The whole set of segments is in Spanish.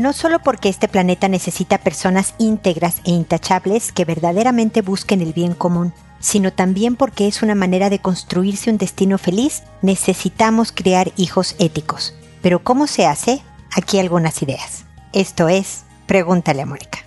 no solo porque este planeta necesita personas íntegras e intachables que verdaderamente busquen el bien común, sino también porque es una manera de construirse un destino feliz, necesitamos crear hijos éticos. Pero ¿cómo se hace? Aquí algunas ideas. Esto es, pregúntale a Mónica.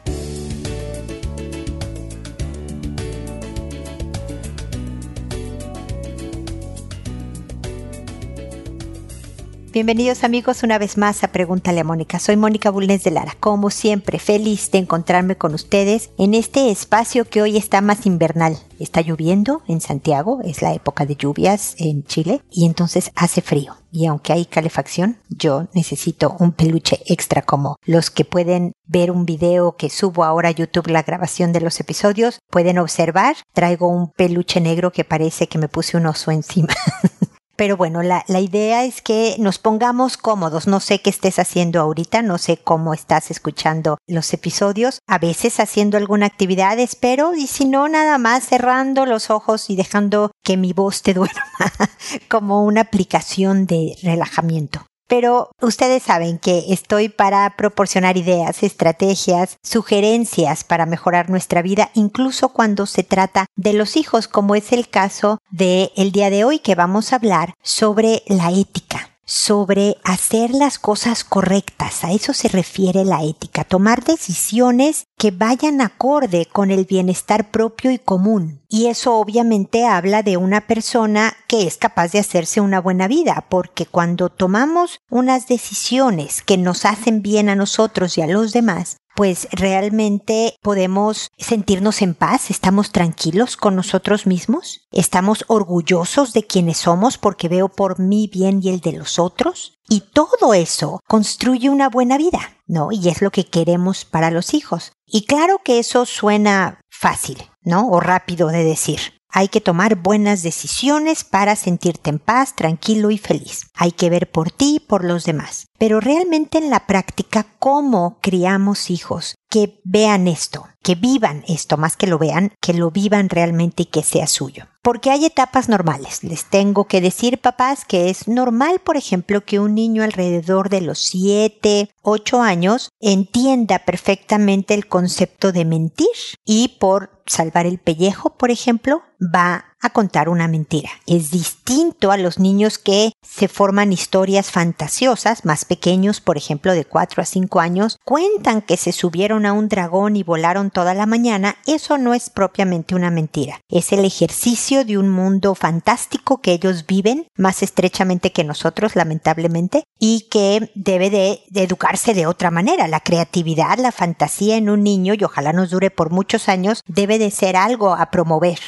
Bienvenidos amigos una vez más a Pregúntale a Mónica. Soy Mónica Bulnes de Lara. Como siempre, feliz de encontrarme con ustedes en este espacio que hoy está más invernal. Está lloviendo en Santiago, es la época de lluvias en Chile y entonces hace frío. Y aunque hay calefacción, yo necesito un peluche extra como los que pueden ver un video que subo ahora a YouTube, la grabación de los episodios, pueden observar. Traigo un peluche negro que parece que me puse un oso encima. Pero bueno, la, la, idea es que nos pongamos cómodos. No sé qué estés haciendo ahorita, no sé cómo estás escuchando los episodios, a veces haciendo alguna actividad, espero, y si no, nada más cerrando los ojos y dejando que mi voz te duerma como una aplicación de relajamiento. Pero ustedes saben que estoy para proporcionar ideas, estrategias, sugerencias para mejorar nuestra vida, incluso cuando se trata de los hijos, como es el caso de el día de hoy que vamos a hablar sobre la ética sobre hacer las cosas correctas. A eso se refiere la ética, tomar decisiones que vayan acorde con el bienestar propio y común. Y eso obviamente habla de una persona que es capaz de hacerse una buena vida, porque cuando tomamos unas decisiones que nos hacen bien a nosotros y a los demás, pues realmente podemos sentirnos en paz, estamos tranquilos con nosotros mismos, estamos orgullosos de quienes somos porque veo por mi bien y el de los otros. Y todo eso construye una buena vida, ¿no? Y es lo que queremos para los hijos. Y claro que eso suena fácil, ¿no? O rápido de decir. Hay que tomar buenas decisiones para sentirte en paz, tranquilo y feliz. Hay que ver por ti y por los demás. Pero realmente en la práctica, ¿cómo criamos hijos que vean esto, que vivan esto, más que lo vean, que lo vivan realmente y que sea suyo? Porque hay etapas normales. Les tengo que decir, papás, que es normal, por ejemplo, que un niño alrededor de los 7, 8 años entienda perfectamente el concepto de mentir y por salvar el pellejo, por ejemplo, va a contar una mentira. Es distinto a los niños que se forman historias fantasiosas, más pequeños, por ejemplo, de 4 a 5 años, cuentan que se subieron a un dragón y volaron toda la mañana. Eso no es propiamente una mentira. Es el ejercicio de un mundo fantástico que ellos viven más estrechamente que nosotros, lamentablemente, y que debe de, educarse de otra manera. La creatividad, la fantasía en un niño, y ojalá nos dure por muchos años, debe de ser algo a promover.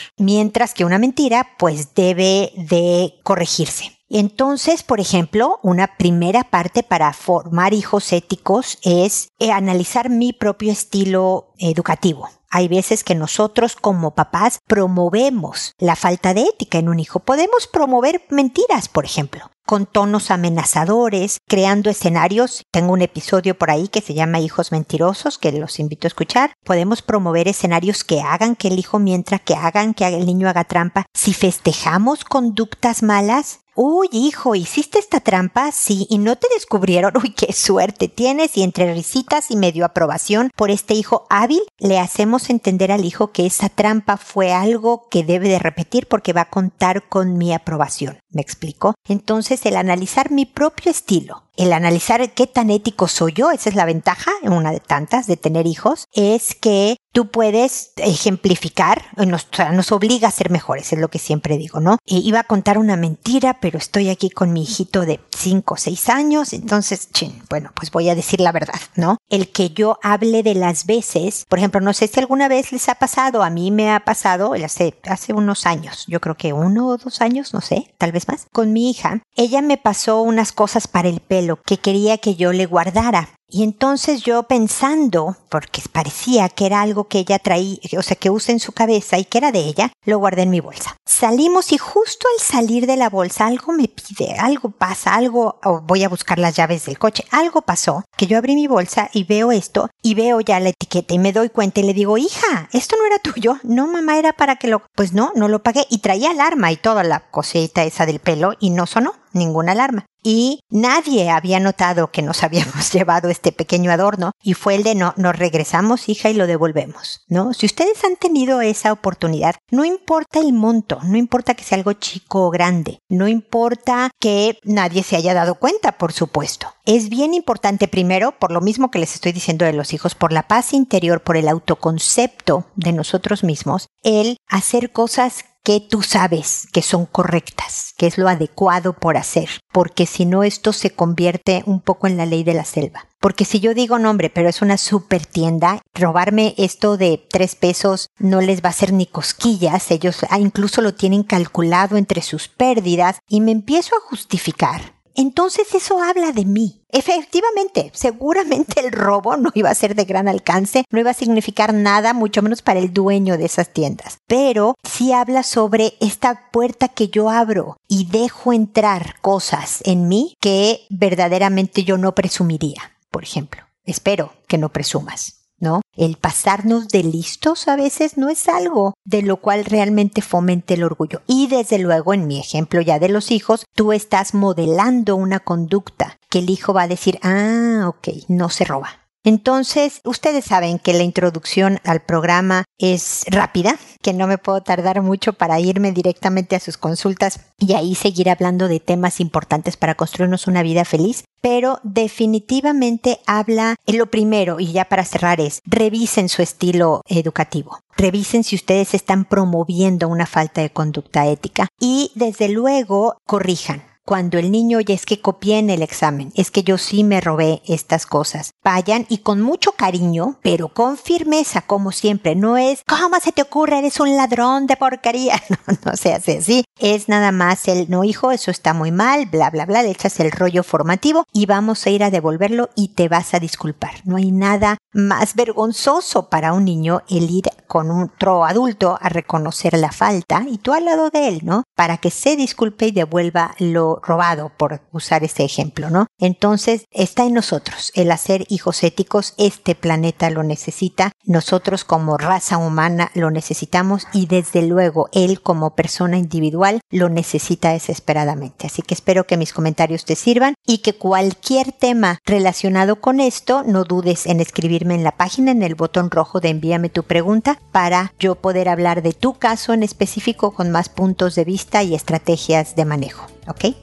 Que una mentira pues debe de corregirse. Entonces, por ejemplo, una primera parte para formar hijos éticos es eh, analizar mi propio estilo educativo. Hay veces que nosotros como papás promovemos la falta de ética en un hijo. Podemos promover mentiras, por ejemplo con tonos amenazadores, creando escenarios. Tengo un episodio por ahí que se llama Hijos Mentirosos, que los invito a escuchar. Podemos promover escenarios que hagan que el hijo mientras que hagan que el niño haga trampa. Si festejamos conductas malas, Uy, hijo, ¿hiciste esta trampa? Sí, y no te descubrieron. Uy, qué suerte tienes. Y entre risitas y medio aprobación por este hijo hábil, le hacemos entender al hijo que esa trampa fue algo que debe de repetir porque va a contar con mi aprobación. ¿Me explico? Entonces, el analizar mi propio estilo, el analizar qué tan ético soy yo, esa es la ventaja, una de tantas, de tener hijos, es que tú puedes ejemplificar, nos, nos obliga a ser mejores, es lo que siempre digo, ¿no? E iba a contar una mentira, pero estoy aquí con mi hijito de 5 o 6 años, entonces, chin, bueno, pues voy a decir la verdad, ¿no? El que yo hable de las veces, por ejemplo, no sé si alguna vez les ha pasado, a mí me ha pasado hace, hace unos años, yo creo que uno o dos años, no sé, tal vez más, con mi hija, ella me pasó unas cosas para el pelo lo que quería que yo le guardara. Y entonces yo pensando, porque parecía que era algo que ella traía, o sea, que usa en su cabeza y que era de ella, lo guardé en mi bolsa. Salimos y justo al salir de la bolsa algo me pide, algo pasa, algo, o voy a buscar las llaves del coche, algo pasó, que yo abrí mi bolsa y veo esto y veo ya la etiqueta y me doy cuenta y le digo, hija, esto no era tuyo, no mamá, era para que lo, pues no, no lo pagué y traía alarma y toda la cosita esa del pelo y no sonó ninguna alarma. y nadie había notado que nos habíamos llevado este pequeño adorno y fue el de no, nos regresamos hija y lo devolvemos, ¿no? Si ustedes han tenido esa oportunidad, no importa el monto, no importa que sea algo chico o grande, no importa que nadie se haya dado cuenta, por supuesto. Es bien importante primero, por lo mismo que les estoy diciendo de los hijos, por la paz interior, por el autoconcepto de nosotros mismos, el hacer cosas que tú sabes que son correctas, que es lo adecuado por hacer, porque si no esto se convierte un poco en la ley de la selva. Porque si yo digo nombre, pero es una super tienda, robarme esto de tres pesos no les va a hacer ni cosquillas, ellos ah, incluso lo tienen calculado entre sus pérdidas y me empiezo a justificar entonces eso habla de mí. Efectivamente, seguramente el robo no iba a ser de gran alcance, no iba a significar nada, mucho menos para el dueño de esas tiendas. Pero sí habla sobre esta puerta que yo abro y dejo entrar cosas en mí que verdaderamente yo no presumiría, por ejemplo. Espero que no presumas. ¿No? El pasarnos de listos a veces no es algo de lo cual realmente fomente el orgullo. Y desde luego, en mi ejemplo ya de los hijos, tú estás modelando una conducta que el hijo va a decir, ah, ok, no se roba. Entonces, ustedes saben que la introducción al programa es rápida, que no me puedo tardar mucho para irme directamente a sus consultas y ahí seguir hablando de temas importantes para construirnos una vida feliz, pero definitivamente habla, en lo primero, y ya para cerrar es, revisen su estilo educativo. Revisen si ustedes están promoviendo una falta de conducta ética y desde luego corrijan cuando el niño ya es que copié en el examen, es que yo sí me robé estas cosas. Vayan y con mucho cariño, pero con firmeza, como siempre. No es, ¿cómo se te ocurre? Eres un ladrón de porquería. No, no se hace así. Es nada más el, no hijo, eso está muy mal, bla, bla, bla. Le echas el rollo formativo y vamos a ir a devolverlo y te vas a disculpar. No hay nada más vergonzoso para un niño el ir con otro adulto a reconocer la falta y tú al lado de él, ¿no? Para que se disculpe y devuelva lo robado, por usar este ejemplo, ¿no? Entonces, está en nosotros el hacer hijos éticos, este planeta lo necesita, nosotros como raza humana lo necesitamos y desde luego él como persona individual lo necesita desesperadamente. Así que espero que mis comentarios te sirvan y que cualquier tema relacionado con esto, no dudes en escribirme en la página en el botón rojo de envíame tu pregunta para yo poder hablar de tu caso en específico con más puntos de vista y estrategias de manejo. ¿Ok?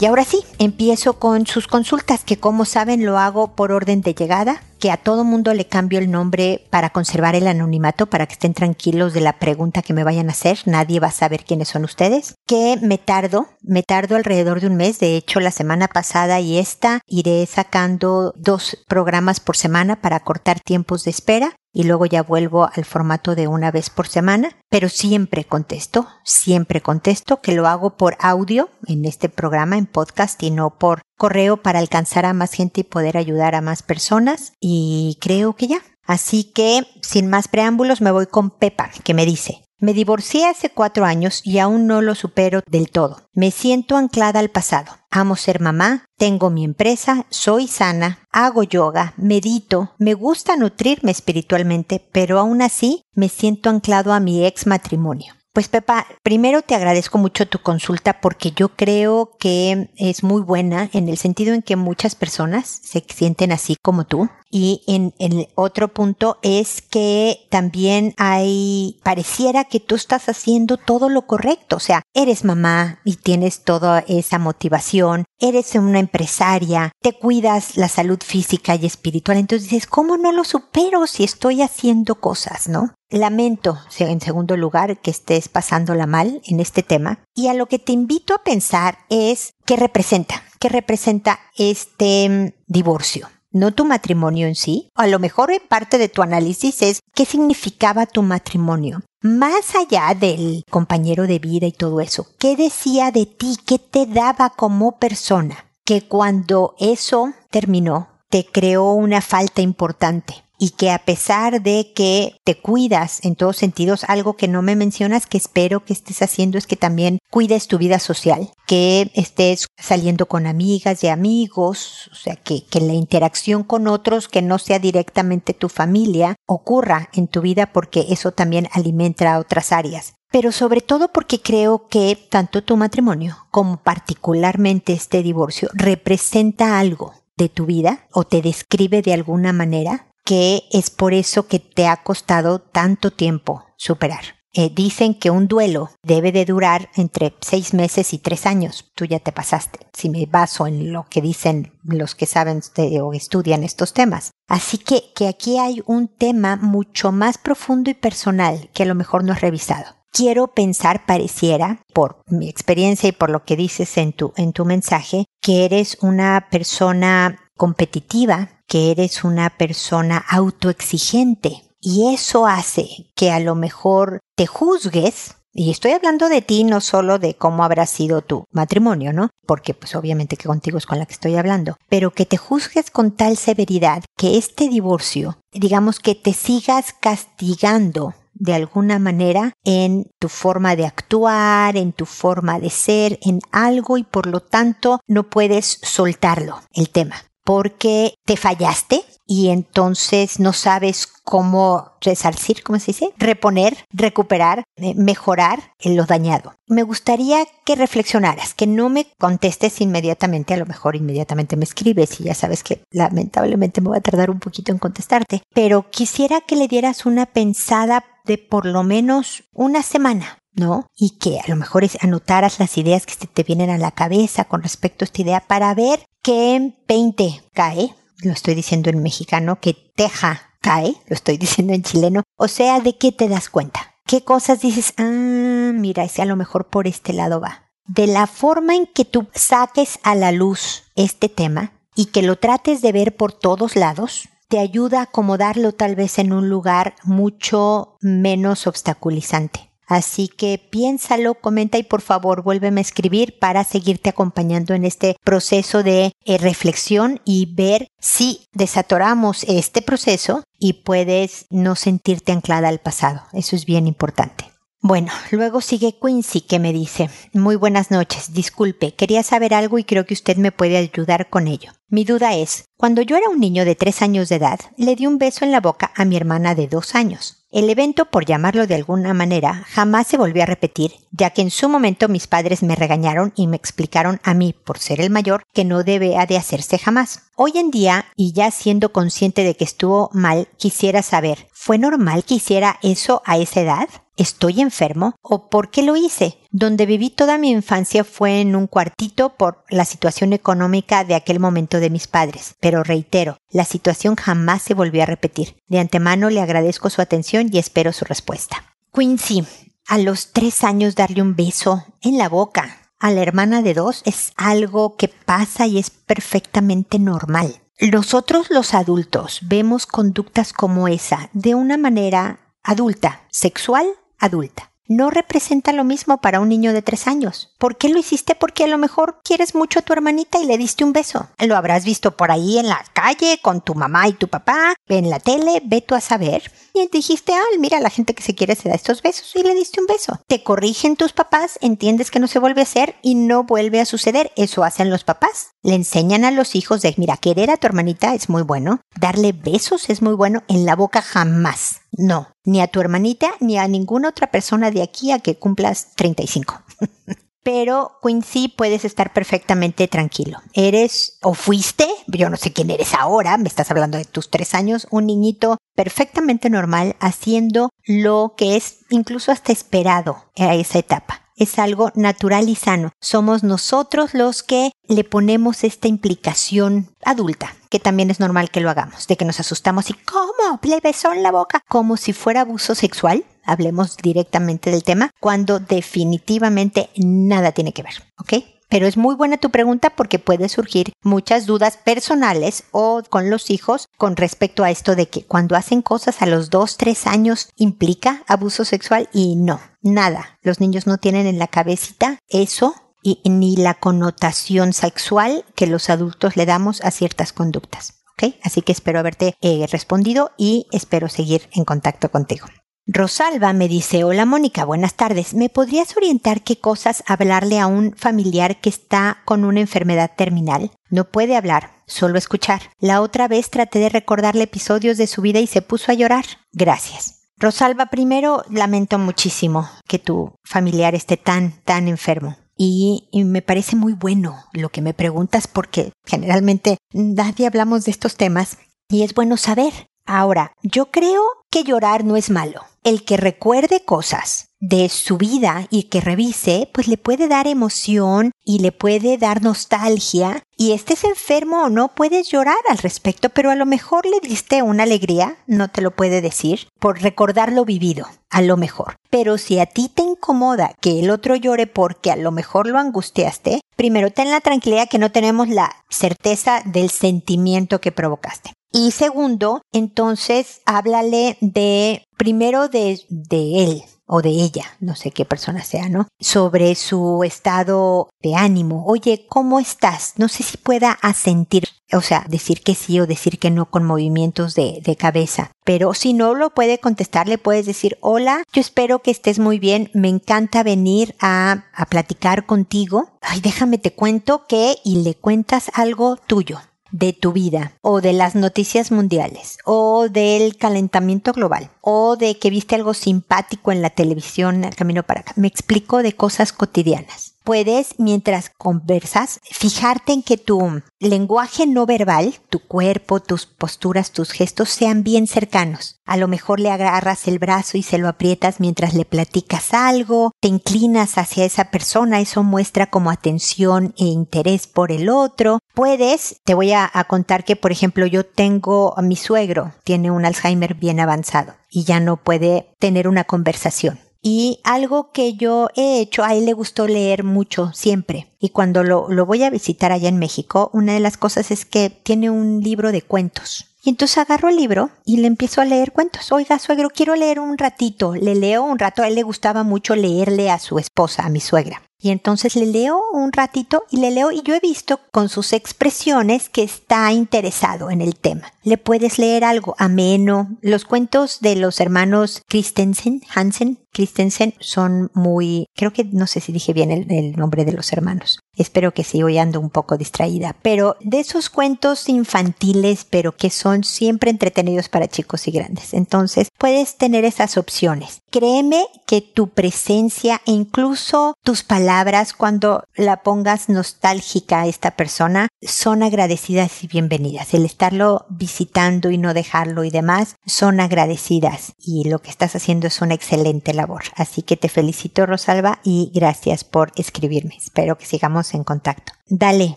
Y ahora sí, empiezo con sus consultas, que como saben lo hago por orden de llegada, que a todo mundo le cambio el nombre para conservar el anonimato, para que estén tranquilos de la pregunta que me vayan a hacer, nadie va a saber quiénes son ustedes, que me tardo, me tardo alrededor de un mes, de hecho la semana pasada y esta iré sacando dos programas por semana para cortar tiempos de espera y luego ya vuelvo al formato de una vez por semana, pero siempre contesto, siempre contesto, que lo hago por audio en este programa, en podcast y no por correo para alcanzar a más gente y poder ayudar a más personas y creo que ya. Así que, sin más preámbulos, me voy con Pepa, que me dice, me divorcié hace cuatro años y aún no lo supero del todo. Me siento anclada al pasado. Amo ser mamá, tengo mi empresa, soy sana, hago yoga, medito, me gusta nutrirme espiritualmente, pero aún así me siento anclado a mi ex matrimonio. Pues Pepa, primero te agradezco mucho tu consulta porque yo creo que es muy buena en el sentido en que muchas personas se sienten así como tú. Y en, el otro punto es que también hay, pareciera que tú estás haciendo todo lo correcto. O sea, eres mamá y tienes toda esa motivación, eres una empresaria, te cuidas la salud física y espiritual. Entonces dices, ¿cómo no lo supero si estoy haciendo cosas, no? Lamento, en segundo lugar, que estés pasándola mal en este tema. Y a lo que te invito a pensar es qué representa, qué representa este mm, divorcio no tu matrimonio en sí. A lo mejor parte de tu análisis es qué significaba tu matrimonio. Más allá del compañero de vida y todo eso, ¿qué decía de ti? ¿Qué te daba como persona? Que cuando eso terminó, te creó una falta importante y que a pesar de que te cuidas en todos sentidos, algo que no me mencionas que espero que estés haciendo es que también cuides tu vida social, que estés saliendo con amigas y amigos, o sea, que, que la interacción con otros que no sea directamente tu familia ocurra en tu vida porque eso también alimenta otras áreas. pero sobre todo porque creo que tanto tu matrimonio como particularmente este divorcio representa algo de tu vida o te describe de alguna manera que es por eso que te ha costado tanto tiempo superar. Eh, dicen que un duelo debe de durar entre seis meses y tres años. Tú ya te pasaste, si me baso en lo que dicen los que saben o estudian estos temas. Así que, que aquí hay un tema mucho más profundo y personal que a lo mejor no has revisado. Quiero pensar, pareciera, por mi experiencia y por lo que dices en tu, en tu mensaje, que eres una persona competitiva, que eres una persona autoexigente, y eso hace que a lo mejor te juzgues y estoy hablando de ti, no solo de cómo habrá sido tu matrimonio, ¿no? Porque pues obviamente que contigo es con la que estoy hablando, pero que te juzgues con tal severidad que este divorcio, digamos que te sigas castigando de alguna manera en tu forma de actuar, en tu forma de ser, en algo y por lo tanto no puedes soltarlo, el tema porque te fallaste y entonces no sabes cómo resarcir, ¿cómo se dice? Reponer, recuperar, eh, mejorar lo dañado. Me gustaría que reflexionaras, que no me contestes inmediatamente, a lo mejor inmediatamente me escribes y ya sabes que lamentablemente me va a tardar un poquito en contestarte, pero quisiera que le dieras una pensada de por lo menos una semana, ¿no? Y que a lo mejor anotaras las ideas que te vienen a la cabeza con respecto a esta idea para ver qué 20 cae, lo estoy diciendo en mexicano, que teja cae, lo estoy diciendo en chileno, o sea, ¿de qué te das cuenta? ¿Qué cosas dices? Ah, mira, ese a lo mejor por este lado va. De la forma en que tú saques a la luz este tema y que lo trates de ver por todos lados, te ayuda a acomodarlo tal vez en un lugar mucho menos obstaculizante. Así que piénsalo, comenta y por favor vuélveme a escribir para seguirte acompañando en este proceso de eh, reflexión y ver si desatoramos este proceso y puedes no sentirte anclada al pasado. Eso es bien importante. Bueno, luego sigue Quincy que me dice, muy buenas noches, disculpe, quería saber algo y creo que usted me puede ayudar con ello. Mi duda es, cuando yo era un niño de tres años de edad, le di un beso en la boca a mi hermana de dos años. El evento, por llamarlo de alguna manera, jamás se volvió a repetir, ya que en su momento mis padres me regañaron y me explicaron a mí, por ser el mayor, que no debe de hacerse jamás. Hoy en día, y ya siendo consciente de que estuvo mal, quisiera saber, ¿fue normal que hiciera eso a esa edad? ¿Estoy enfermo? ¿O por qué lo hice? Donde viví toda mi infancia fue en un cuartito por la situación económica de aquel momento de mis padres. Pero reitero, la situación jamás se volvió a repetir. De antemano le agradezco su atención y espero su respuesta. Quincy, a los tres años darle un beso en la boca a la hermana de dos es algo que pasa y es perfectamente normal. Nosotros los adultos vemos conductas como esa de una manera adulta, sexual adulta. No representa lo mismo para un niño de tres años. ¿Por qué lo hiciste? Porque a lo mejor quieres mucho a tu hermanita y le diste un beso. Lo habrás visto por ahí en la calle con tu mamá y tu papá, en la tele, ve tú a saber. Y dijiste, ah, mira, la gente que se quiere se da estos besos y le diste un beso. Te corrigen tus papás, entiendes que no se vuelve a hacer y no vuelve a suceder. Eso hacen los papás. Le enseñan a los hijos de, mira, querer a tu hermanita es muy bueno, darle besos es muy bueno, en la boca jamás. No, ni a tu hermanita ni a ninguna otra persona de aquí a que cumplas 35. Pero Quincy puedes estar perfectamente tranquilo. Eres o fuiste, yo no sé quién eres ahora, me estás hablando de tus tres años, un niñito perfectamente normal haciendo lo que es incluso hasta esperado a esa etapa es algo natural y sano. Somos nosotros los que le ponemos esta implicación adulta, que también es normal que lo hagamos, de que nos asustamos y ¿cómo? Le besó en la boca, como si fuera abuso sexual. Hablemos directamente del tema, cuando definitivamente nada tiene que ver, ¿ok? Pero es muy buena tu pregunta porque puede surgir muchas dudas personales o con los hijos con respecto a esto de que cuando hacen cosas a los 2, 3 años implica abuso sexual y no, nada. Los niños no tienen en la cabecita eso y ni la connotación sexual que los adultos le damos a ciertas conductas. Así que espero haberte eh, respondido y espero seguir en contacto contigo. Rosalba me dice, hola Mónica, buenas tardes. ¿Me podrías orientar qué cosas hablarle a un familiar que está con una enfermedad terminal? No puede hablar, solo escuchar. La otra vez traté de recordarle episodios de su vida y se puso a llorar. Gracias. Rosalba, primero lamento muchísimo que tu familiar esté tan, tan enfermo. Y, me parece muy bueno lo que me preguntas porque generalmente nadie hablamos de estos temas y es bueno saber. Ahora, yo creo que llorar no es malo. El que recuerde cosas de su vida y que revise, pues le puede dar emoción y le puede dar nostalgia. Y estés enfermo o no, puedes llorar al respecto, pero a lo mejor le diste una alegría, no te lo puede decir, por recordar lo vivido, a lo mejor. Pero si a ti te incomoda que el otro llore porque a lo mejor lo angustiaste, primero ten la tranquilidad que no tenemos la certeza del sentimiento que provocaste. Y segundo, entonces háblale de, primero de, de él, o de ella, no sé qué persona sea, ¿no? Sobre su estado de ánimo. Oye, ¿cómo estás? No sé si pueda asentir, o sea, decir que sí o decir que no con movimientos de, de cabeza. Pero si no lo puede contestar, le puedes decir, hola, yo espero que estés muy bien, me encanta venir a, a platicar contigo. Ay, déjame te cuento que y le cuentas algo tuyo de tu vida o de las noticias mundiales o del calentamiento global o de que viste algo simpático en la televisión al camino para acá. Me explico de cosas cotidianas. Puedes, mientras conversas, fijarte en que tu lenguaje no verbal, tu cuerpo, tus posturas, tus gestos sean bien cercanos. A lo mejor le agarras el brazo y se lo aprietas mientras le platicas algo, te inclinas hacia esa persona, eso muestra como atención e interés por el otro. Puedes, te voy a, a contar que, por ejemplo, yo tengo a mi suegro, tiene un Alzheimer bien avanzado y ya no puede tener una conversación. Y algo que yo he hecho, a él le gustó leer mucho, siempre. Y cuando lo, lo voy a visitar allá en México, una de las cosas es que tiene un libro de cuentos. Y entonces agarro el libro y le empiezo a leer cuentos. Oiga, suegro, quiero leer un ratito. Le leo un rato. A él le gustaba mucho leerle a su esposa, a mi suegra. Y entonces le leo un ratito y le leo y yo he visto con sus expresiones que está interesado en el tema. Le puedes leer algo ameno. Los cuentos de los hermanos Christensen, Hansen, Christensen son muy, creo que no sé si dije bien el, nombre de los hermanos. Espero que sí, hoy ando un poco distraída. Pero de esos cuentos infantiles, pero que son siempre entretenidos para chicos y grandes. Entonces, puedes tener esas opciones. Créeme que tu presencia e incluso tus palabras cuando la pongas nostálgica a esta persona son agradecidas y bienvenidas. El estarlo visitando y no dejarlo y demás son agradecidas y lo que estás haciendo es una excelente labor. Así que te felicito Rosalba y gracias por escribirme. Espero que sigamos en contacto. Dale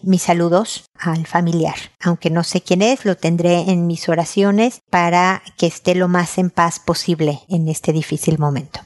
mis saludos al familiar. Aunque no sé quién es, lo tendré en mis oraciones para que esté lo más en paz posible en este difícil momento.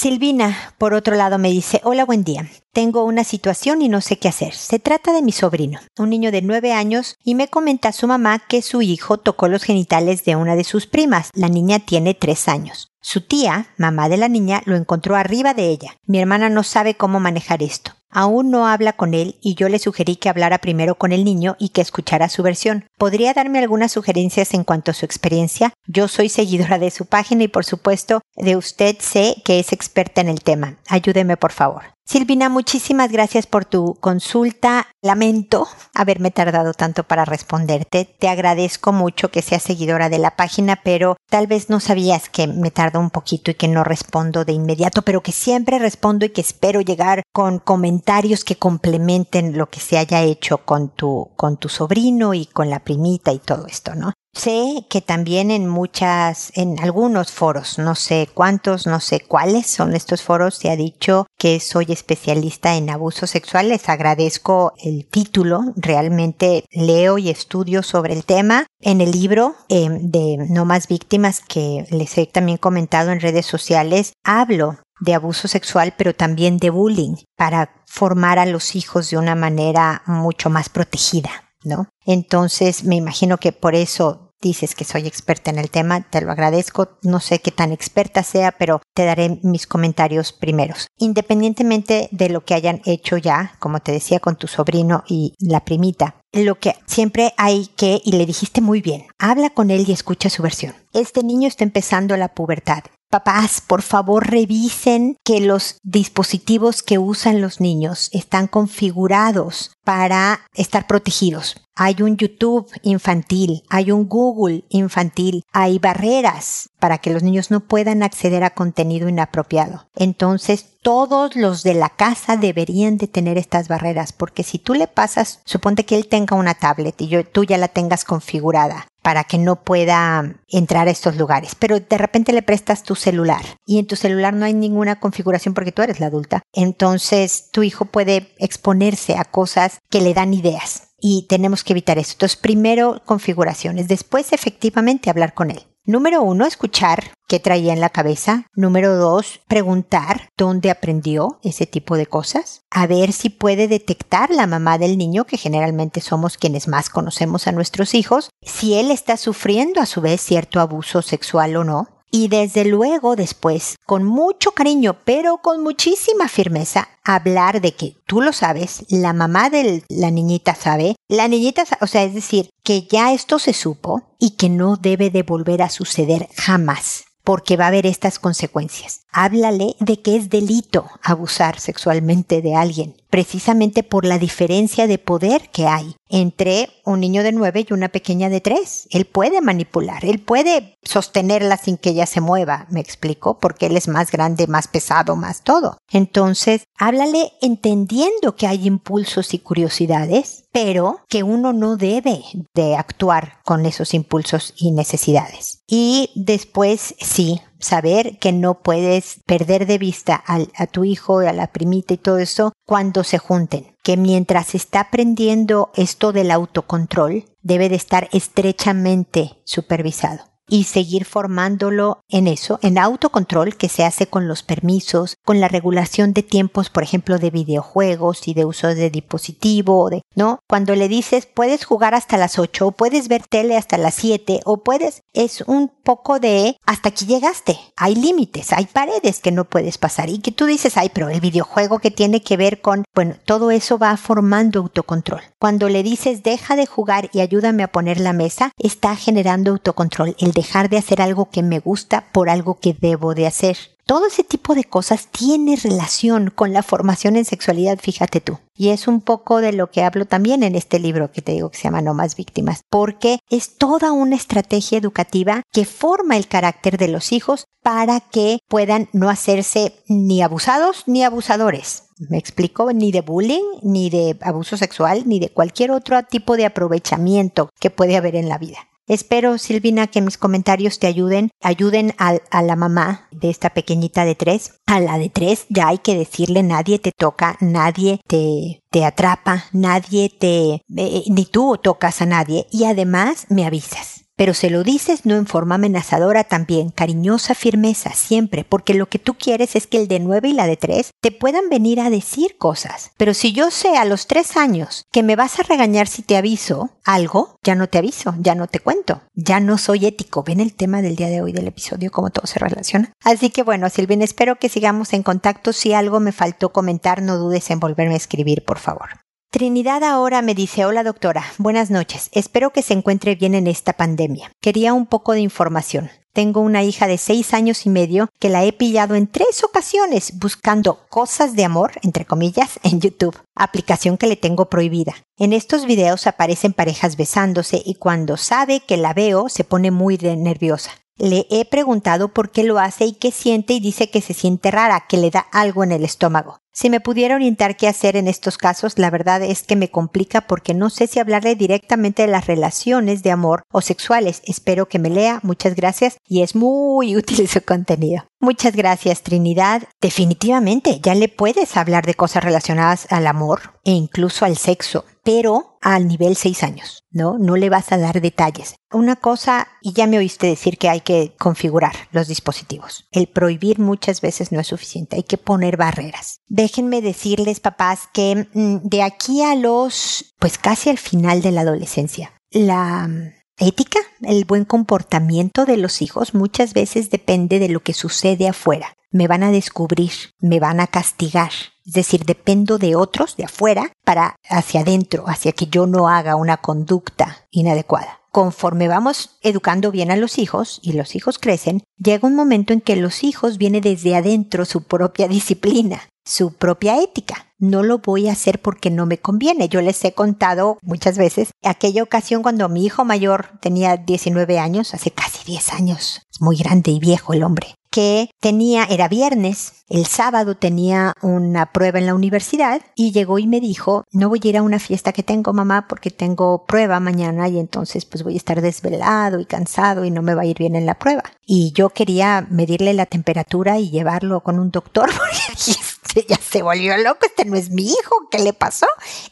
Silvina, por otro lado, me dice, hola, buen día. Tengo una situación y no sé qué hacer. Se trata de mi sobrino, un niño de nueve años, y me comenta su mamá que su hijo tocó los genitales de una de sus primas. La niña tiene tres años. Su tía, mamá de la niña, lo encontró arriba de ella. Mi hermana no sabe cómo manejar esto. Aún no habla con él y yo le sugerí que hablara primero con el niño y que escuchara su versión. ¿Podría darme algunas sugerencias en cuanto a su experiencia? Yo soy seguidora de su página y por supuesto de usted sé que es experta en el tema. Ayúdeme por favor. Silvina, muchísimas gracias por tu consulta. Lamento haberme tardado tanto para responderte. Te agradezco mucho que seas seguidora de la página, pero tal vez no sabías que me tardo un poquito y que no respondo de inmediato, pero que siempre respondo y que espero llegar con comentarios que complementen lo que se haya hecho con tu, con tu sobrino y con la primita y todo esto, ¿no? Sé que también en muchas, en algunos foros, no sé cuántos, no sé cuáles son estos foros, se ha dicho que soy especialista en abuso sexual. Les agradezco el título. Realmente leo y estudio sobre el tema. En el libro eh, de No más víctimas que les he también comentado en redes sociales, hablo de abuso sexual, pero también de bullying para formar a los hijos de una manera mucho más protegida. ¿No? Entonces me imagino que por eso dices que soy experta en el tema, te lo agradezco. No sé qué tan experta sea, pero te daré mis comentarios primeros. Independientemente de lo que hayan hecho ya, como te decía con tu sobrino y la primita, lo que siempre hay que, y le dijiste muy bien, habla con él y escucha su versión. Este niño está empezando la pubertad. Papás, por favor revisen que los dispositivos que usan los niños están configurados para estar protegidos. Hay un YouTube infantil, hay un Google infantil, hay barreras para que los niños no puedan acceder a contenido inapropiado. Entonces, todos los de la casa deberían de tener estas barreras, porque si tú le pasas, suponte que él tenga una tablet y yo, tú ya la tengas configurada para que no pueda entrar a estos lugares, pero de repente le prestas tu celular y en tu celular no hay ninguna configuración porque tú eres la adulta, entonces tu hijo puede exponerse a cosas que le dan ideas y tenemos que evitar eso. Entonces, primero configuraciones, después efectivamente hablar con él. Número uno, escuchar qué traía en la cabeza. Número dos, preguntar dónde aprendió ese tipo de cosas. A ver si puede detectar la mamá del niño, que generalmente somos quienes más conocemos a nuestros hijos, si él está sufriendo a su vez cierto abuso sexual o no y desde luego después, con mucho cariño, pero con muchísima firmeza, hablar de que tú lo sabes, la mamá de la niñita sabe, la niñita, o sea, es decir, que ya esto se supo y que no debe de volver a suceder jamás porque va a haber estas consecuencias. Háblale de que es delito abusar sexualmente de alguien, precisamente por la diferencia de poder que hay entre un niño de nueve y una pequeña de tres. Él puede manipular, él puede sostenerla sin que ella se mueva, me explico, porque él es más grande, más pesado, más todo. Entonces, háblale entendiendo que hay impulsos y curiosidades, pero que uno no debe de actuar con esos impulsos y necesidades. Y después, sí, saber que no puedes perder de vista a tu hijo, a la primita y todo eso cuando se junten. Que mientras está aprendiendo esto del autocontrol, debe de estar estrechamente supervisado y seguir formándolo en eso, en autocontrol que se hace con los permisos, con la regulación de tiempos, por ejemplo, de videojuegos y de uso de dispositivo, de, ¿no? Cuando le dices puedes jugar hasta las 8 o puedes ver tele hasta las 7 o puedes, es un poco de hasta aquí llegaste. Hay límites, hay paredes que no puedes pasar y que tú dices, ay, pero el videojuego que tiene que ver con, bueno, todo eso va formando autocontrol. Cuando le dices deja de jugar y ayúdame a poner la mesa, está generando autocontrol. El dejar de hacer algo que me gusta por algo que debo de hacer. Todo ese tipo de cosas tiene relación con la formación en sexualidad, fíjate tú. Y es un poco de lo que hablo también en este libro que te digo que se llama No más víctimas, porque es toda una estrategia educativa que forma el carácter de los hijos para que puedan no hacerse ni abusados ni abusadores. Me explico, ni de bullying, ni de abuso sexual, ni de cualquier otro tipo de aprovechamiento que puede haber en la vida. Espero, Silvina, que mis comentarios te ayuden, ayuden a, la mamá de esta pequeñita de tres. A la de tres ya hay que decirle, nadie te toca, nadie te, te atrapa, nadie te, eh, ni tú tocas a nadie y además me avisas. Pero se lo dices no en forma amenazadora también, cariñosa firmeza, siempre, porque lo que tú quieres es que el de nueve y la de tres te puedan venir a decir cosas. Pero si yo sé a los tres años que me vas a regañar si te aviso algo, ya no te aviso, ya no te cuento, ya no soy ético. Ven el tema del día de hoy del episodio, cómo todo se relaciona. Así que bueno, Silvina, espero que sigamos en contacto. Si algo me faltó comentar, no dudes en volverme a escribir, por favor. Trinidad ahora me dice, hola doctora, buenas noches, espero que se encuentre bien en esta pandemia. Quería un poco de información. Tengo una hija de seis años y medio que la he pillado en tres ocasiones buscando cosas de amor, entre comillas, en YouTube, aplicación que le tengo prohibida. En estos videos aparecen parejas besándose y cuando sabe que la veo se pone muy nerviosa. Le he preguntado por qué lo hace y qué siente y dice que se siente rara, que le da algo en el estómago. Si me pudiera orientar qué hacer en estos casos, la verdad es que me complica porque no sé si hablarle directamente de las relaciones de amor o sexuales. Espero que me lea. Muchas gracias y es muy útil su contenido. Muchas gracias, Trinidad. Definitivamente, ya le puedes hablar de cosas relacionadas al amor e incluso al sexo, pero al nivel 6 años, ¿no? No le vas a dar detalles. Una cosa, y ya me oíste decir que hay que configurar los dispositivos. El prohibir muchas veces no es suficiente, hay que poner barreras. Déjenme decirles, papás, que mm, de aquí a los, pues casi al final de la adolescencia, la ética, el buen comportamiento de los hijos muchas veces depende de lo que sucede afuera. Me van a descubrir, me van a castigar. Es decir, dependo de otros, de afuera, para hacia adentro, hacia que yo no haga una conducta inadecuada. Conforme vamos educando bien a los hijos y los hijos crecen, llega un momento en que los hijos viene desde adentro su propia disciplina, su propia ética. no lo voy a hacer porque no me conviene. Yo les he contado muchas veces aquella ocasión cuando mi hijo mayor tenía 19 años, hace casi 10 años, es muy grande y viejo el hombre, que tenía, era viernes, el sábado tenía una prueba en la universidad y llegó y me dijo, no voy a ir a una fiesta que tengo mamá porque tengo prueba mañana y entonces pues voy a estar desvelado y cansado y no me va a ir bien en la prueba. Y yo quería medirle la temperatura y llevarlo con un doctor ya se volvió loco, este no es mi hijo, ¿qué le pasó?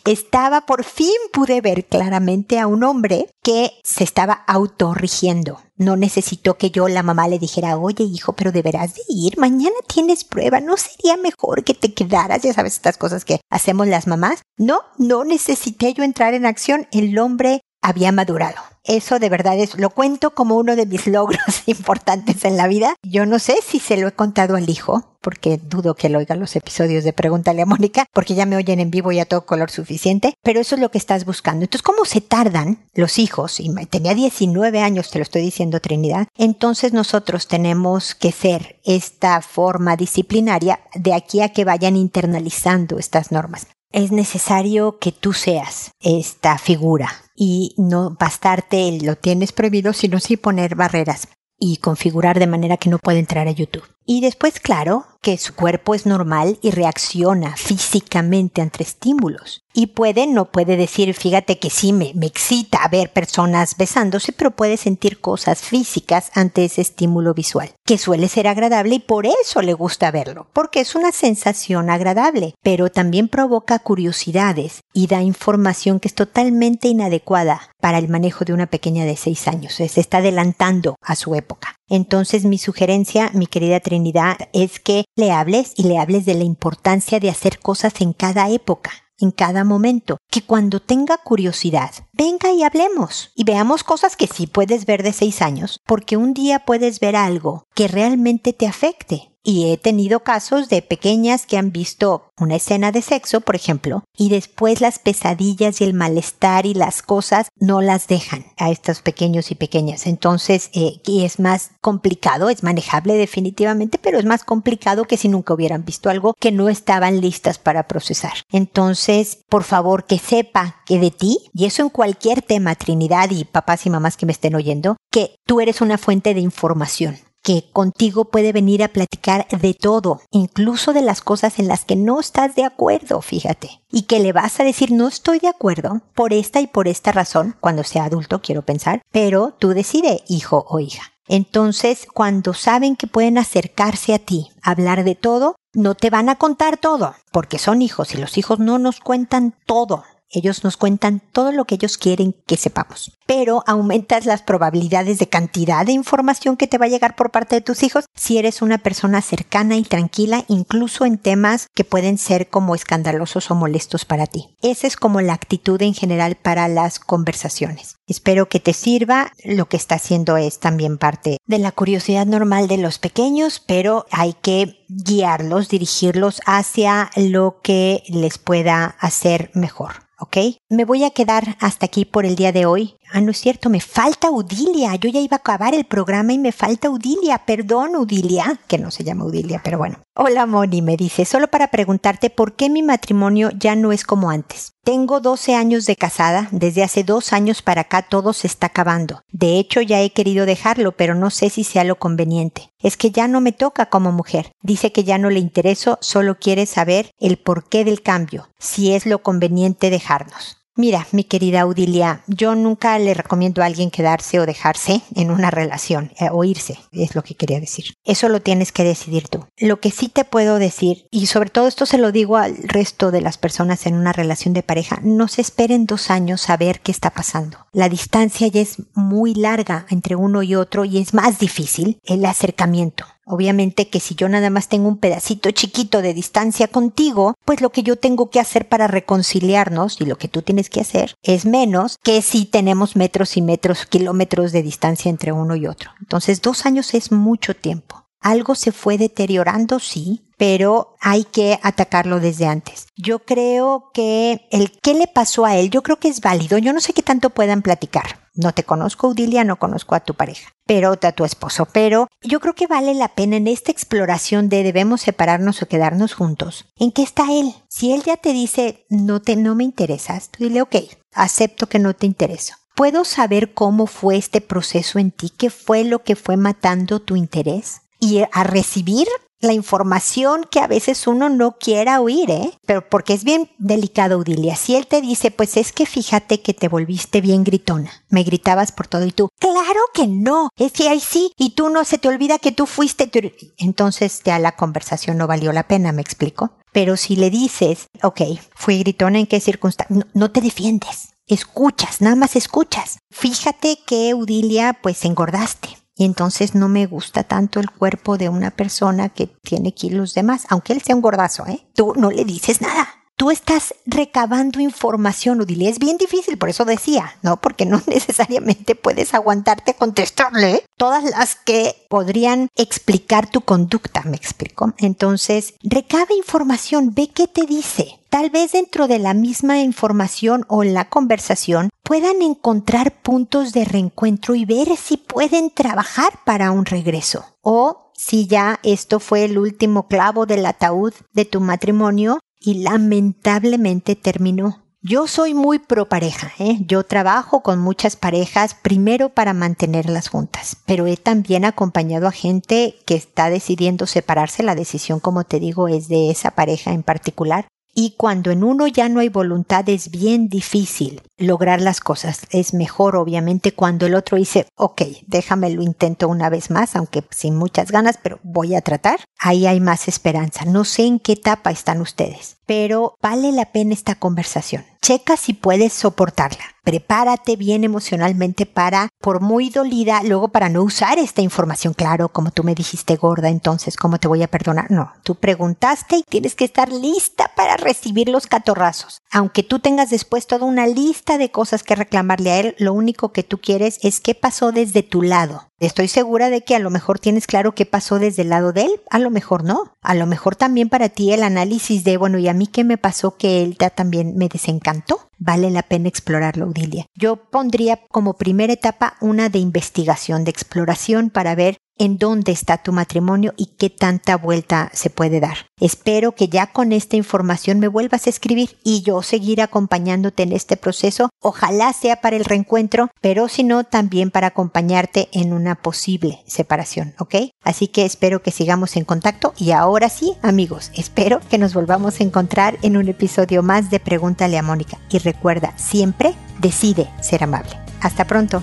Estaba, por fin pude ver claramente a un hombre que se estaba autorrigiendo. No necesitó que yo, la mamá, le dijera, oye hijo, pero deberás de ir, mañana tienes prueba, ¿no sería mejor que te quedaras? Ya sabes, estas cosas que hacemos las mamás. No, no necesité yo entrar en acción, el hombre había madurado. Eso de verdad es, lo cuento como uno de mis logros importantes en la vida. Yo no sé si se lo he contado al hijo, porque dudo que lo oiga los episodios de Pregúntale a Mónica, porque ya me oyen en vivo y a todo color suficiente, pero eso es lo que estás buscando. Entonces, ¿cómo se tardan los hijos? Y tenía 19 años, te lo estoy diciendo Trinidad. Entonces nosotros tenemos que ser esta forma disciplinaria de aquí a que vayan internalizando estas normas es necesario que tú seas esta figura y no bastarte lo tienes prohibido, sino sí poner barreras y configurar de manera que no pueda entrar a YouTube. Y después, claro, que su cuerpo es normal y reacciona físicamente ante estímulos. Y puede, no puede decir, fíjate que sí me, me excita ver personas besándose, pero puede sentir cosas físicas ante ese estímulo visual, que suele ser agradable y por eso le gusta verlo, porque es una sensación agradable, pero también provoca curiosidades y da información que es totalmente inadecuada para el manejo de una pequeña de seis años. Se está adelantando a su época. Entonces mi sugerencia, mi querida Trinidad, es que le hables y le hables de la importancia de hacer cosas en cada época en cada momento, que cuando tenga curiosidad, venga y hablemos y veamos cosas que sí puedes ver de seis años, porque un día puedes ver algo que realmente te afecte y he tenido casos de pequeñas que han visto una escena de sexo, por ejemplo, y después las pesadillas y el malestar y las cosas no las dejan a estos pequeños y pequeñas. Entonces, eh, es más complicado, es manejable definitivamente, pero es más complicado que si nunca hubieran visto algo que no estaban listas para procesar. Entonces, por favor, que sepa que de ti, y eso en cualquier tema, Trinidad y papás y mamás que me estén oyendo, que tú eres una fuente de información que contigo puede venir a platicar de todo, incluso de las cosas en las que no estás de acuerdo, fíjate, y que le vas a decir no estoy de acuerdo por esta y por esta razón, cuando sea adulto quiero pensar, pero tú decide, hijo o hija. Entonces, cuando saben que pueden acercarse a ti, hablar de todo, no te van a contar todo, porque son hijos y los hijos no nos cuentan todo. Ellos nos cuentan todo lo que ellos quieren que sepamos. Pero aumentas las probabilidades de cantidad de información que te va a llegar por parte de tus hijos si eres una persona cercana y tranquila, incluso en temas que pueden ser como escandalosos o molestos para ti. Esa es como la actitud en general para las conversaciones. Espero que te sirva. Lo que está haciendo es también parte de la curiosidad normal de los pequeños, pero hay que guiarlos, dirigirlos hacia lo que les pueda hacer mejor. ¿ok? Me voy a quedar hasta aquí por el día de hoy. Ah, no es cierto, me falta Udilia. Yo ya iba a acabar el programa y me falta Udilia. Perdón, Udilia, que no se llama Udilia, pero bueno. Hola, Moni, me dice, solo para preguntarte por qué mi matrimonio ya no es como antes. Tengo 12 años de casada, desde hace dos años para acá todo se está acabando. De hecho, ya he querido dejarlo, pero no sé si sea lo conveniente. Es que ya no me toca como mujer. Dice que ya no le intereso, solo quiere saber el porqué del cambio, si es lo conveniente dejarnos. Mira, mi querida Audilia, yo nunca le recomiendo a alguien quedarse o dejarse en una relación, eh, o irse, es lo que quería decir. Eso lo tienes que decidir tú. Lo que sí te puedo decir, y sobre todo esto se lo digo al resto de las personas en una relación de pareja, no se esperen dos años a ver qué está pasando. La distancia ya es muy larga entre uno y otro y es más difícil el acercamiento. Obviamente que si yo nada más tengo un pedacito chiquito de distancia contigo, pues lo que yo tengo que hacer para reconciliarnos y lo que tú tienes que hacer es menos que si tenemos metros y metros, kilómetros de distancia entre uno y otro. Entonces dos años es mucho tiempo. Algo se fue deteriorando, sí, pero hay que atacarlo desde antes. Yo creo que el qué le pasó a él, yo creo que es válido. Yo no sé qué tanto puedan platicar No te conozco, Udilia, no conozco a tu pareja, pero a tu esposo. Pero yo creo que vale la pena en esta exploración de debemos separarnos o quedarnos juntos. ¿En qué está él? Si él ya te dice no te no me interesas, tú dile ok, acepto que no te intereso. ¿Puedo saber cómo fue este proceso en ti? ¿Qué fue lo que fue matando tu interés? Y a recibir la información que a veces uno no quiera oír, ¿eh? Pero porque es bien delicado, Udilia. Si él te dice, pues es que fíjate que te volviste bien gritona, me gritabas por todo y tú, claro que no, es que ahí sí, y tú no se te olvida que tú fuiste, entonces ya la conversación no valió la pena, me explico. Pero si le dices, ok, fui gritona en qué circunstancia, no, te defiendes, escuchas, nada más escuchas. Fíjate que, Udilia, pues engordaste y entonces no me gusta tanto el cuerpo de una persona que tiene kilos de más, aunque él sea un gordazo, ¿eh? Tú no le dices nada. Tú estás recabando información, Udili. Es bien difícil, por eso decía, ¿no? Porque no necesariamente puedes aguantarte contestarle todas las que podrían explicar tu conducta, me explico. Entonces, recaba información, ve qué te dice. Tal vez dentro de la misma información o en la conversación puedan encontrar puntos de reencuentro y ver si pueden trabajar para un regreso. O si ya esto fue el último clavo del ataúd de tu matrimonio y lamentablemente terminó. Yo soy muy pro pareja, ¿eh? yo trabajo con muchas parejas primero para mantenerlas juntas, pero he también acompañado a gente que está decidiendo separarse, la decisión como te digo es de esa pareja en particular, y cuando en uno ya no hay voluntad es bien difícil lograr las cosas. Es mejor, obviamente, cuando el otro dice, ok, déjame lo intento una vez más, aunque sin muchas ganas, pero voy a tratar. Ahí hay más esperanza. No sé en qué etapa están ustedes, pero vale la pena esta conversación. Checa si puedes soportarla. Prepárate bien emocionalmente para, por muy dolida, luego para no usar esta información. Claro, como tú me dijiste gorda, entonces, ¿cómo te voy a perdonar? No, tú preguntaste y tienes que estar lista para recibir los catorrazos. Aunque tú tengas después toda una lista de cosas que reclamarle a él, lo único que tú quieres es qué pasó desde tu lado. Estoy segura de que a lo mejor tienes claro qué pasó desde el lado de él, a lo mejor no. A lo mejor también para ti el análisis de, bueno, ¿y a mí qué me pasó que él ya también me desencantó? Vale la pena explorarlo, Odilia. Yo pondría como primera etapa una de investigación, de exploración para ver en dónde está tu matrimonio y qué tanta vuelta se puede dar. Espero que ya con esta información me vuelvas a escribir y yo seguir acompañándote en este proceso. Ojalá sea para el reencuentro, pero si no, también para acompañarte en una posible separación, ¿ok? Así que espero que sigamos en contacto y ahora sí, amigos, espero que nos volvamos a encontrar en un episodio más de Pregúntale a Mónica. Y recuerda, siempre decide ser amable. Hasta pronto.